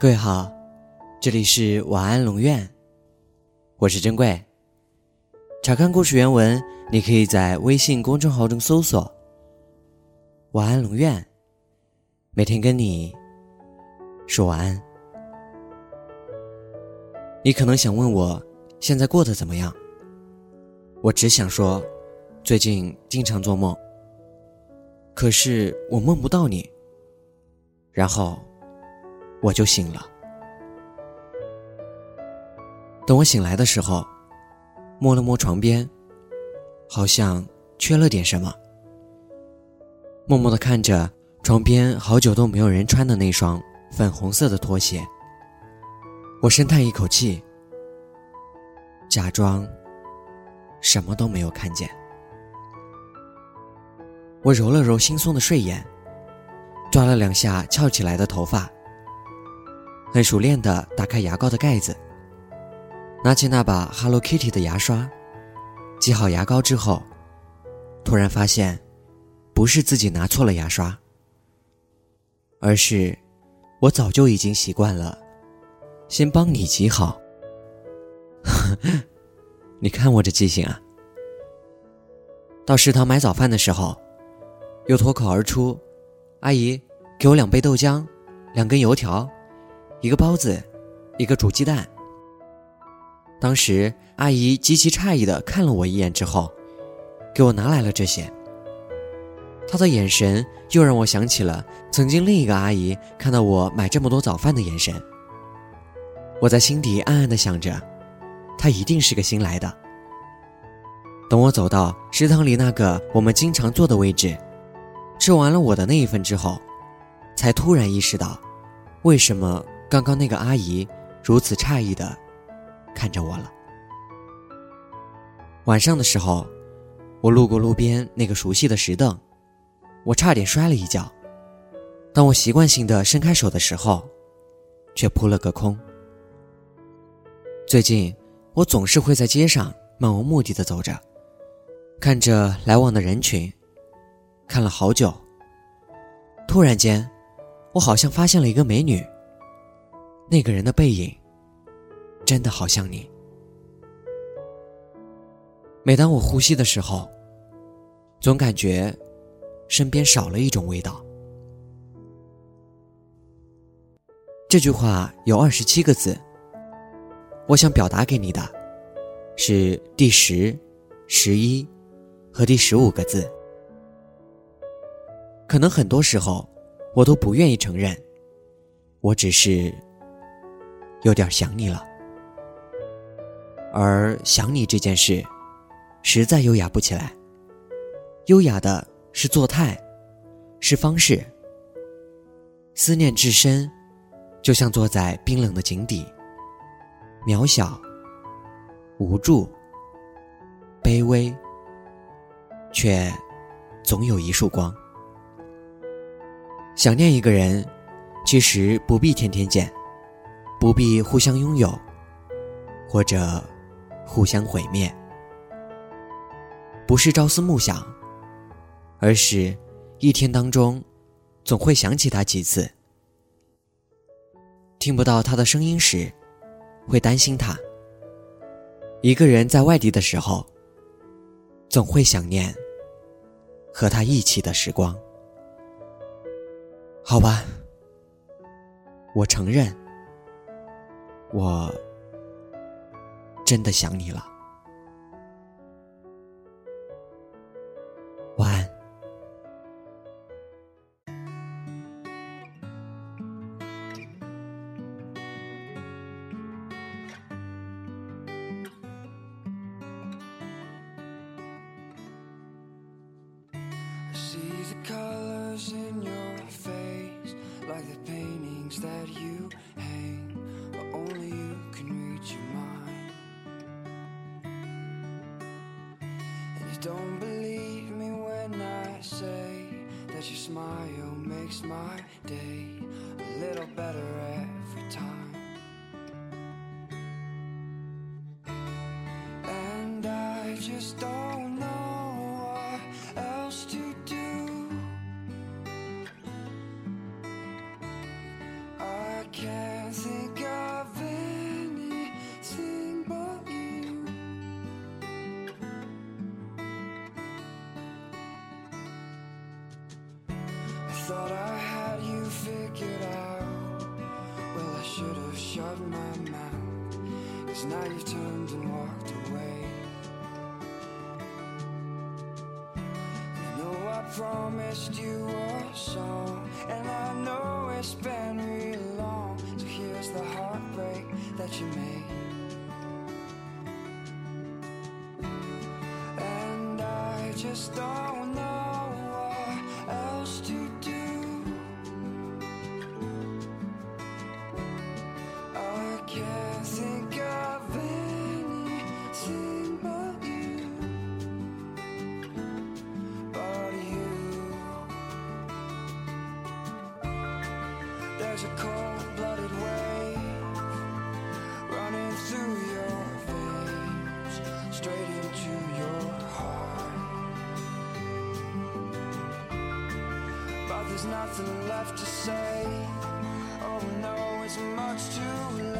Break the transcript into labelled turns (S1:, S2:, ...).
S1: 各位好，这里是晚安龙院，我是珍贵。查看故事原文，你可以在微信公众号中搜索“晚安龙院”，每天跟你说晚安。你可能想问我现在过得怎么样？我只想说，最近经常做梦，可是我梦不到你，然后。我就醒了。等我醒来的时候，摸了摸床边，好像缺了点什么。默默的看着床边好久都没有人穿的那双粉红色的拖鞋，我深叹一口气，假装什么都没有看见。我揉了揉惺忪的睡眼，抓了两下翘起来的头发。很熟练的打开牙膏的盖子，拿起那把 Hello Kitty 的牙刷，挤好牙膏之后，突然发现，不是自己拿错了牙刷，而是我早就已经习惯了，先帮你挤好。你看我这记性啊！到食堂买早饭的时候，又脱口而出：“阿姨，给我两杯豆浆，两根油条。”一个包子，一个煮鸡蛋。当时阿姨极其诧异的看了我一眼之后，给我拿来了这些。她的眼神又让我想起了曾经另一个阿姨看到我买这么多早饭的眼神。我在心底暗暗的想着，她一定是个新来的。等我走到食堂里那个我们经常坐的位置，吃完了我的那一份之后，才突然意识到，为什么。刚刚那个阿姨如此诧异的看着我了。晚上的时候，我路过路边那个熟悉的石凳，我差点摔了一跤。当我习惯性的伸开手的时候，却扑了个空。最近，我总是会在街上漫无目的的走着，看着来往的人群，看了好久。突然间，我好像发现了一个美女。那个人的背影，真的好像你。每当我呼吸的时候，总感觉身边少了一种味道。这句话有二十七个字，我想表达给你的，是第十、十一和第十五个字。可能很多时候，我都不愿意承认，我只是。有点想你了，而想你这件事，实在优雅不起来。优雅的是作态，是方式。思念至深，就像坐在冰冷的井底，渺小、无助、卑微，却总有一束光。想念一个人，其实不必天天见。不必互相拥有，或者互相毁灭，不是朝思暮想，而是一天当中总会想起他几次。听不到他的声音时，会担心他。一个人在外地的时候，总会想念和他一起的时光。好吧，我承认。我真的想你了，
S2: Don't believe me when I say that your smile makes my day a little better every time. Thought I had you figured out. Well, I should have shut my mouth. Cause now you've turned and walked away. I know I promised you a song, and I know it's been real long. So here's the heartbreak that you made. And I just don't know There's a cold blooded wave running through your veins, straight into your heart. But there's nothing left to say. Oh no, it's much too late.